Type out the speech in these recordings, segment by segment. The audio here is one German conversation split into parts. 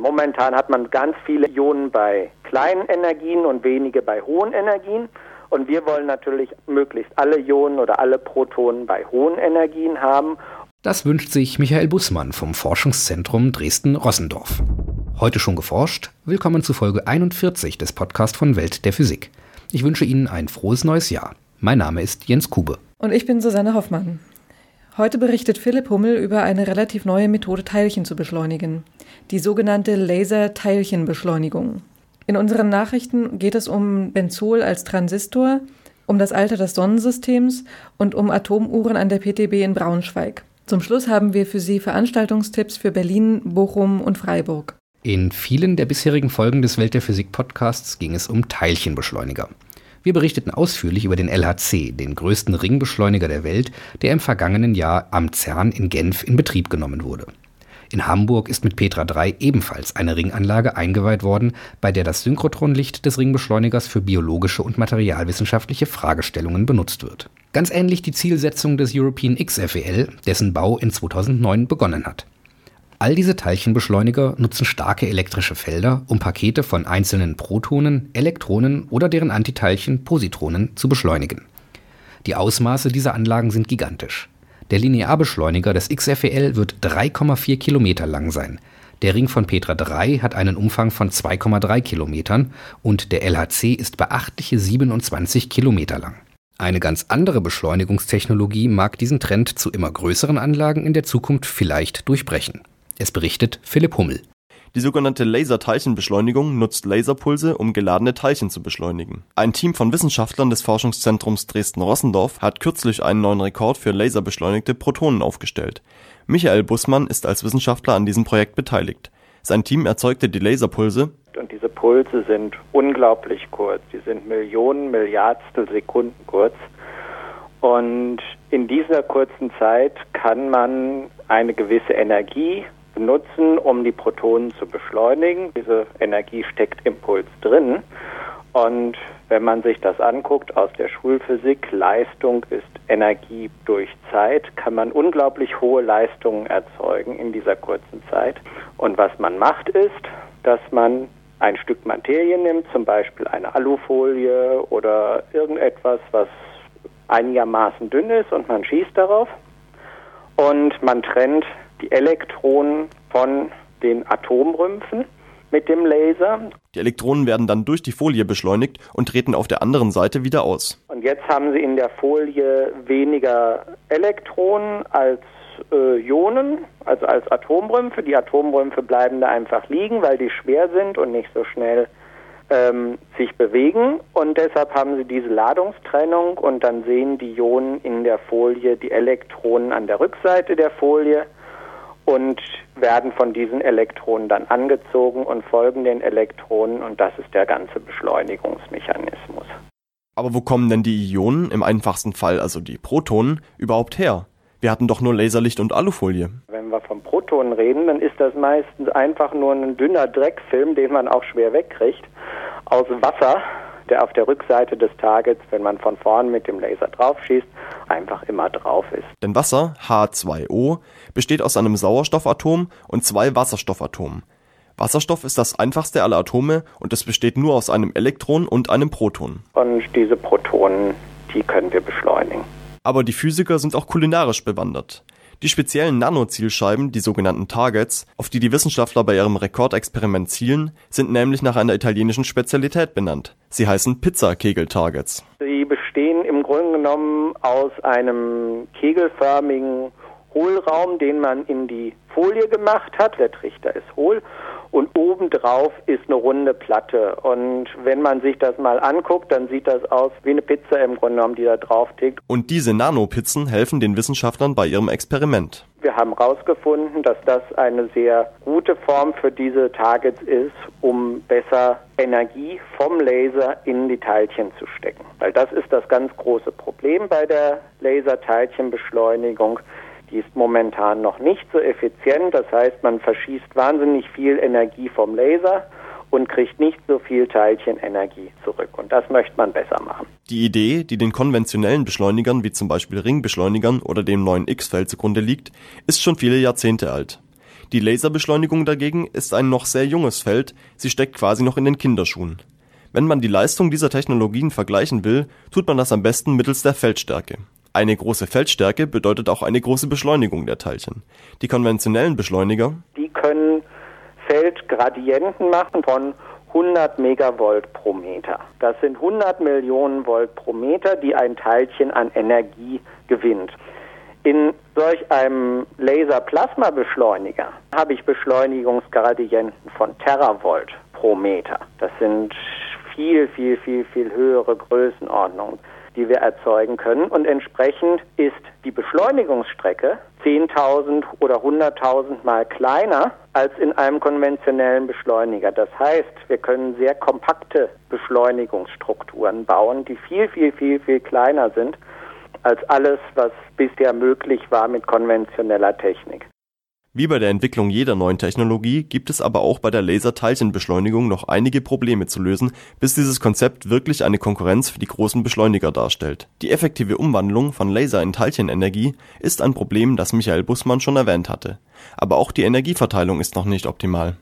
Momentan hat man ganz viele Ionen bei kleinen Energien und wenige bei hohen Energien. Und wir wollen natürlich möglichst alle Ionen oder alle Protonen bei hohen Energien haben. Das wünscht sich Michael Bussmann vom Forschungszentrum Dresden-Rossendorf. Heute schon geforscht? Willkommen zu Folge 41 des Podcasts von Welt der Physik. Ich wünsche Ihnen ein frohes neues Jahr. Mein Name ist Jens Kube. Und ich bin Susanne Hoffmann. Heute berichtet Philipp Hummel über eine relativ neue Methode, Teilchen zu beschleunigen. Die sogenannte Laser-Teilchenbeschleunigung. In unseren Nachrichten geht es um Benzol als Transistor, um das Alter des Sonnensystems und um Atomuhren an der PTB in Braunschweig. Zum Schluss haben wir für Sie Veranstaltungstipps für Berlin, Bochum und Freiburg. In vielen der bisherigen Folgen des Welt der Physik Podcasts ging es um Teilchenbeschleuniger. Wir berichteten ausführlich über den LHC, den größten Ringbeschleuniger der Welt, der im vergangenen Jahr am CERN in Genf in Betrieb genommen wurde. In Hamburg ist mit Petra 3 ebenfalls eine Ringanlage eingeweiht worden, bei der das Synchrotronlicht des Ringbeschleunigers für biologische und materialwissenschaftliche Fragestellungen benutzt wird. Ganz ähnlich die Zielsetzung des European XFEL, dessen Bau in 2009 begonnen hat. All diese Teilchenbeschleuniger nutzen starke elektrische Felder, um Pakete von einzelnen Protonen, Elektronen oder deren Antiteilchen Positronen zu beschleunigen. Die Ausmaße dieser Anlagen sind gigantisch. Der Linearbeschleuniger des XFEL wird 3,4 Kilometer lang sein. Der Ring von Petra 3 hat einen Umfang von 2,3 Kilometern und der LHC ist beachtliche 27 Kilometer lang. Eine ganz andere Beschleunigungstechnologie mag diesen Trend zu immer größeren Anlagen in der Zukunft vielleicht durchbrechen. Es berichtet Philipp Hummel. Die sogenannte Laserteilchenbeschleunigung nutzt Laserpulse, um geladene Teilchen zu beschleunigen. Ein Team von Wissenschaftlern des Forschungszentrums Dresden-Rossendorf hat kürzlich einen neuen Rekord für laserbeschleunigte Protonen aufgestellt. Michael Bussmann ist als Wissenschaftler an diesem Projekt beteiligt. Sein Team erzeugte die Laserpulse und diese Pulse sind unglaublich kurz. Die sind Millionen, Milliardstel Sekunden kurz. Und in dieser kurzen Zeit kann man eine gewisse Energie benutzen, um die Protonen zu beschleunigen. Diese Energie steckt im Puls drin. Und wenn man sich das anguckt aus der Schulphysik, Leistung ist Energie durch Zeit, kann man unglaublich hohe Leistungen erzeugen in dieser kurzen Zeit. Und was man macht ist, dass man ein Stück Materie nimmt, zum Beispiel eine Alufolie oder irgendetwas, was einigermaßen dünn ist und man schießt darauf und man trennt die Elektronen von den Atomrümpfen mit dem Laser. Die Elektronen werden dann durch die Folie beschleunigt und treten auf der anderen Seite wieder aus. Und jetzt haben Sie in der Folie weniger Elektronen als äh, Ionen, also als Atomrümpfe. Die Atomrümpfe bleiben da einfach liegen, weil die schwer sind und nicht so schnell ähm, sich bewegen und deshalb haben sie diese Ladungstrennung und dann sehen die Ionen in der Folie die Elektronen an der Rückseite der Folie und werden von diesen Elektronen dann angezogen und folgen den Elektronen und das ist der ganze Beschleunigungsmechanismus. Aber wo kommen denn die Ionen, im einfachsten Fall also die Protonen, überhaupt her? Wir hatten doch nur Laserlicht und Alufolie. Wenn wir von Protonen reden, dann ist das meistens einfach nur ein dünner Dreckfilm, den man auch schwer wegkriegt aus Wasser, der auf der Rückseite des Targets, wenn man von vorn mit dem Laser draufschießt, einfach immer drauf ist. Denn Wasser, H2O, besteht aus einem Sauerstoffatom und zwei Wasserstoffatomen. Wasserstoff ist das einfachste aller Atome und es besteht nur aus einem Elektron und einem Proton. Und diese Protonen, die können wir beschleunigen. Aber die Physiker sind auch kulinarisch bewandert. Die speziellen Nanozielscheiben, die sogenannten Targets, auf die die Wissenschaftler bei ihrem Rekordexperiment zielen, sind nämlich nach einer italienischen Spezialität benannt. Sie heißen Pizza-Kegel-Targets. Sie bestehen im Grunde genommen aus einem kegelförmigen Hohlraum, den man in die Folie gemacht hat. Der Trichter ist hohl und obendrauf ist eine runde Platte. Und wenn man sich das mal anguckt, dann sieht das aus wie eine Pizza im Grunde genommen, die da drauf tickt. Und diese Nanopizzen helfen den Wissenschaftlern bei ihrem Experiment. Wir haben herausgefunden, dass das eine sehr gute Form für diese Targets ist, um besser Energie vom Laser in die Teilchen zu stecken. Weil das ist das ganz große Problem bei der Laserteilchenbeschleunigung. Die ist momentan noch nicht so effizient. Das heißt, man verschießt wahnsinnig viel Energie vom Laser und kriegt nicht so viel Teilchenenergie zurück. Und das möchte man besser machen. Die Idee, die den konventionellen Beschleunigern wie zum Beispiel Ringbeschleunigern oder dem neuen X-Feld zugrunde liegt, ist schon viele Jahrzehnte alt. Die Laserbeschleunigung dagegen ist ein noch sehr junges Feld, sie steckt quasi noch in den Kinderschuhen. Wenn man die Leistung dieser Technologien vergleichen will, tut man das am besten mittels der Feldstärke. Eine große Feldstärke bedeutet auch eine große Beschleunigung der Teilchen. Die konventionellen Beschleuniger, die können Feldgradienten machen von 100 Megavolt pro Meter. Das sind 100 Millionen Volt pro Meter, die ein Teilchen an Energie gewinnt. In solch einem Laser-Plasma-Beschleuniger habe ich Beschleunigungsgradienten von Teravolt pro Meter. Das sind viel, viel, viel, viel höhere Größenordnungen, die wir erzeugen können. Und entsprechend ist die Beschleunigungsstrecke 10.000 oder 100.000 Mal kleiner als in einem konventionellen Beschleuniger. Das heißt, wir können sehr kompakte Beschleunigungsstrukturen bauen, die viel, viel, viel, viel kleiner sind als alles, was bisher möglich war mit konventioneller Technik. Wie bei der Entwicklung jeder neuen Technologie gibt es aber auch bei der Laserteilchenbeschleunigung noch einige Probleme zu lösen, bis dieses Konzept wirklich eine Konkurrenz für die großen Beschleuniger darstellt. Die effektive Umwandlung von Laser in Teilchenenergie ist ein Problem, das Michael Bussmann schon erwähnt hatte. Aber auch die Energieverteilung ist noch nicht optimal.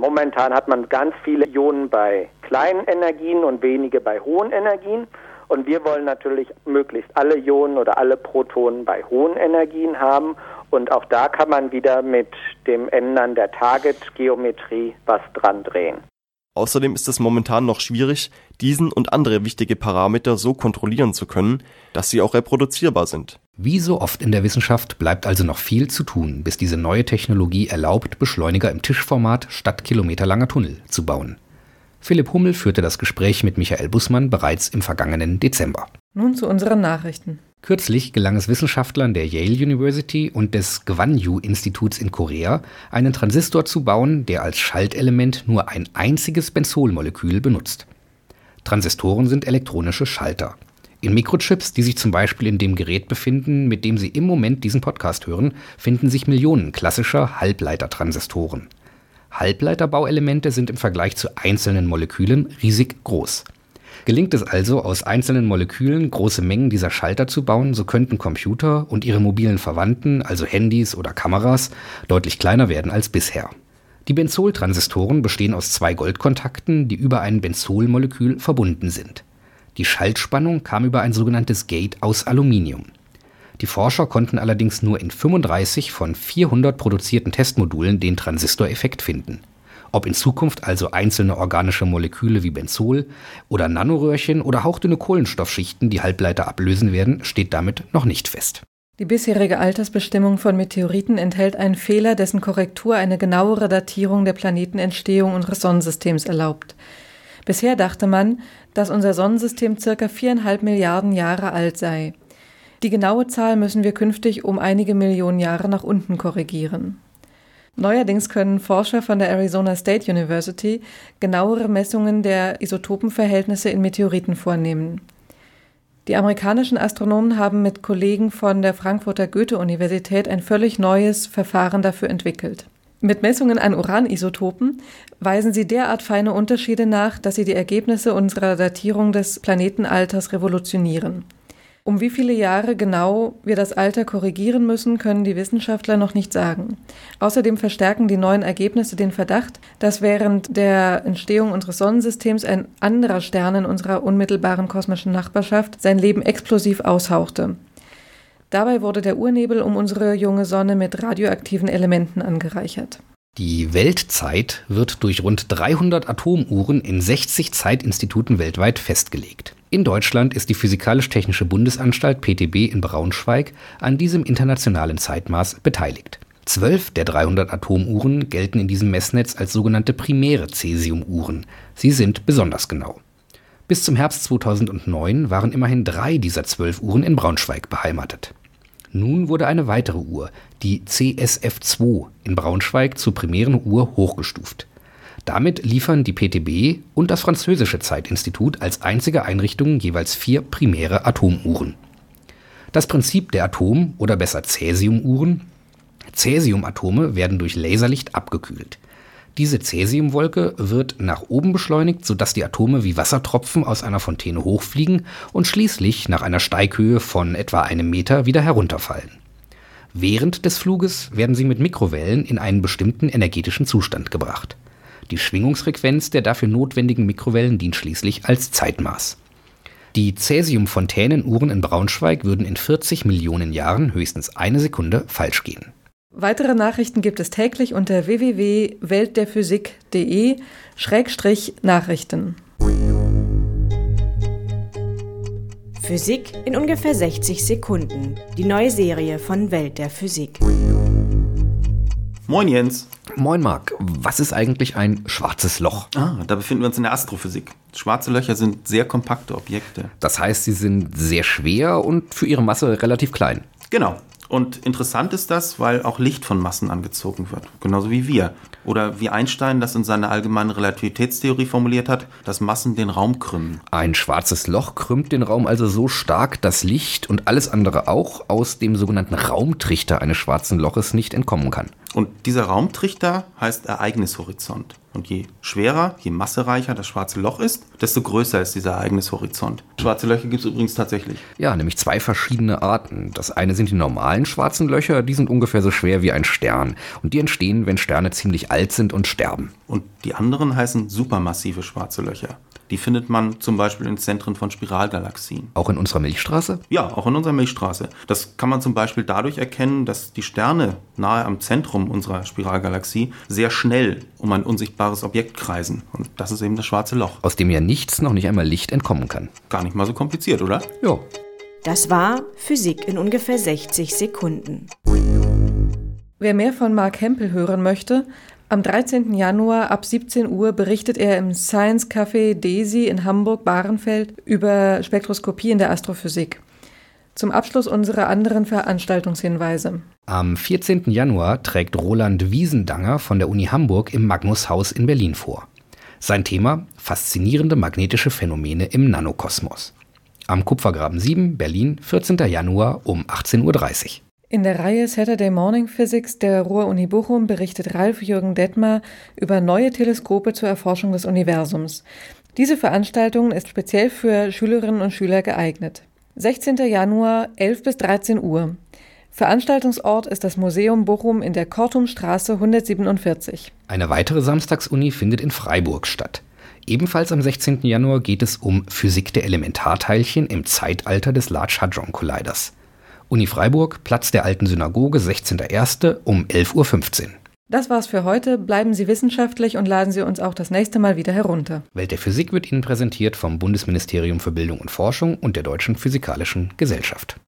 Momentan hat man ganz viele Ionen bei kleinen Energien und wenige bei hohen Energien. Und wir wollen natürlich möglichst alle Ionen oder alle Protonen bei hohen Energien haben und auch da kann man wieder mit dem Ändern der Target-Geometrie was dran drehen. Außerdem ist es momentan noch schwierig, diesen und andere wichtige Parameter so kontrollieren zu können, dass sie auch reproduzierbar sind. Wie so oft in der Wissenschaft bleibt also noch viel zu tun, bis diese neue Technologie erlaubt, Beschleuniger im Tischformat statt kilometerlanger Tunnel zu bauen. Philipp Hummel führte das Gespräch mit Michael Bussmann bereits im vergangenen Dezember. Nun zu unseren Nachrichten. Kürzlich gelang es Wissenschaftlern der Yale University und des Gwanyu-Instituts in Korea, einen Transistor zu bauen, der als Schaltelement nur ein einziges Benzolmolekül benutzt. Transistoren sind elektronische Schalter. In Mikrochips, die sich zum Beispiel in dem Gerät befinden, mit dem Sie im Moment diesen Podcast hören, finden sich Millionen klassischer Halbleitertransistoren. Halbleiterbauelemente sind im Vergleich zu einzelnen Molekülen riesig groß. Gelingt es also, aus einzelnen Molekülen große Mengen dieser Schalter zu bauen, so könnten Computer und ihre mobilen Verwandten, also Handys oder Kameras, deutlich kleiner werden als bisher. Die Benzoltransistoren bestehen aus zwei Goldkontakten, die über ein Benzolmolekül verbunden sind. Die Schaltspannung kam über ein sogenanntes Gate aus Aluminium. Die Forscher konnten allerdings nur in 35 von 400 produzierten Testmodulen den Transistoreffekt finden. Ob in Zukunft also einzelne organische Moleküle wie Benzol oder Nanoröhrchen oder hauchdünne Kohlenstoffschichten die Halbleiter ablösen werden, steht damit noch nicht fest. Die bisherige Altersbestimmung von Meteoriten enthält einen Fehler, dessen Korrektur eine genauere Datierung der Planetenentstehung unseres Sonnensystems erlaubt. Bisher dachte man, dass unser Sonnensystem circa viereinhalb Milliarden Jahre alt sei. Die genaue Zahl müssen wir künftig um einige Millionen Jahre nach unten korrigieren. Neuerdings können Forscher von der Arizona State University genauere Messungen der Isotopenverhältnisse in Meteoriten vornehmen. Die amerikanischen Astronomen haben mit Kollegen von der Frankfurter Goethe-Universität ein völlig neues Verfahren dafür entwickelt. Mit Messungen an Uranisotopen weisen sie derart feine Unterschiede nach, dass sie die Ergebnisse unserer Datierung des Planetenalters revolutionieren. Um wie viele Jahre genau wir das Alter korrigieren müssen, können die Wissenschaftler noch nicht sagen. Außerdem verstärken die neuen Ergebnisse den Verdacht, dass während der Entstehung unseres Sonnensystems ein anderer Stern in unserer unmittelbaren kosmischen Nachbarschaft sein Leben explosiv aushauchte. Dabei wurde der Urnebel um unsere junge Sonne mit radioaktiven Elementen angereichert. Die Weltzeit wird durch rund 300 Atomuhren in 60 Zeitinstituten weltweit festgelegt. In Deutschland ist die Physikalisch-Technische Bundesanstalt PTB in Braunschweig an diesem internationalen Zeitmaß beteiligt. Zwölf der 300 Atomuhren gelten in diesem Messnetz als sogenannte primäre Cäsiumuhren. Sie sind besonders genau. Bis zum Herbst 2009 waren immerhin drei dieser zwölf Uhren in Braunschweig beheimatet. Nun wurde eine weitere Uhr, die CSF2, in Braunschweig zur primären Uhr hochgestuft. Damit liefern die PTB und das französische Zeitinstitut als einzige Einrichtungen jeweils vier primäre Atomuhren. Das Prinzip der Atom- oder besser Cäsiumuhren Cäsiumatome werden durch Laserlicht abgekühlt. Diese Cäsiumwolke wird nach oben beschleunigt, sodass die Atome wie Wassertropfen aus einer Fontäne hochfliegen und schließlich nach einer Steighöhe von etwa einem Meter wieder herunterfallen. Während des Fluges werden sie mit Mikrowellen in einen bestimmten energetischen Zustand gebracht. Die Schwingungsfrequenz der dafür notwendigen Mikrowellen dient schließlich als Zeitmaß. Die Cäsium-Fontänenuhren in Braunschweig würden in 40 Millionen Jahren höchstens eine Sekunde falsch gehen. Weitere Nachrichten gibt es täglich unter www.weltderphysik.de-nachrichten. Physik in ungefähr 60 Sekunden. Die neue Serie von Welt der Physik. Moin Jens. Moin Marc, was ist eigentlich ein schwarzes Loch? Ah, da befinden wir uns in der Astrophysik. Schwarze Löcher sind sehr kompakte Objekte. Das heißt, sie sind sehr schwer und für ihre Masse relativ klein. Genau. Und interessant ist das, weil auch Licht von Massen angezogen wird, genauso wie wir. Oder wie Einstein das in seiner allgemeinen Relativitätstheorie formuliert hat, dass Massen den Raum krümmen. Ein schwarzes Loch krümmt den Raum also so stark, dass Licht und alles andere auch aus dem sogenannten Raumtrichter eines schwarzen Loches nicht entkommen kann. Und dieser Raumtrichter heißt Ereignishorizont. Und je schwerer, je massereicher das schwarze Loch ist, desto größer ist dieser Ereignishorizont. Schwarze Löcher gibt es übrigens tatsächlich. Ja, nämlich zwei verschiedene Arten. Das eine sind die normalen schwarzen Löcher, die sind ungefähr so schwer wie ein Stern. Und die entstehen, wenn Sterne ziemlich alt sind und sterben. Und die anderen heißen supermassive schwarze Löcher. Die findet man zum Beispiel in Zentren von Spiralgalaxien. Auch in unserer Milchstraße? Ja, auch in unserer Milchstraße. Das kann man zum Beispiel dadurch erkennen, dass die Sterne nahe am Zentrum unserer Spiralgalaxie sehr schnell um ein unsichtbares Objekt kreisen. Und das ist eben das schwarze Loch. Aus dem ja nichts, noch nicht einmal Licht entkommen kann. Gar nicht mal so kompliziert, oder? Ja. Das war Physik in ungefähr 60 Sekunden. Wer mehr von Mark Hempel hören möchte, am 13. Januar ab 17 Uhr berichtet er im Science Café Desi in Hamburg-Bahrenfeld über Spektroskopie in der Astrophysik. Zum Abschluss unsere anderen Veranstaltungshinweise. Am 14. Januar trägt Roland Wiesendanger von der Uni Hamburg im Magnushaus in Berlin vor. Sein Thema faszinierende magnetische Phänomene im Nanokosmos. Am Kupfergraben 7, Berlin, 14. Januar um 18.30 Uhr. In der Reihe Saturday Morning Physics der Ruhr-Uni Bochum berichtet Ralf Jürgen Detmar über neue Teleskope zur Erforschung des Universums. Diese Veranstaltung ist speziell für Schülerinnen und Schüler geeignet. 16. Januar, 11 bis 13 Uhr. Veranstaltungsort ist das Museum Bochum in der Kortumstraße 147. Eine weitere Samstagsuni findet in Freiburg statt. Ebenfalls am 16. Januar geht es um Physik der Elementarteilchen im Zeitalter des Large Hadron Colliders. Uni Freiburg, Platz der alten Synagoge, 16.01. um 11.15 Uhr. Das war's für heute. Bleiben Sie wissenschaftlich und laden Sie uns auch das nächste Mal wieder herunter. Welt der Physik wird Ihnen präsentiert vom Bundesministerium für Bildung und Forschung und der Deutschen Physikalischen Gesellschaft.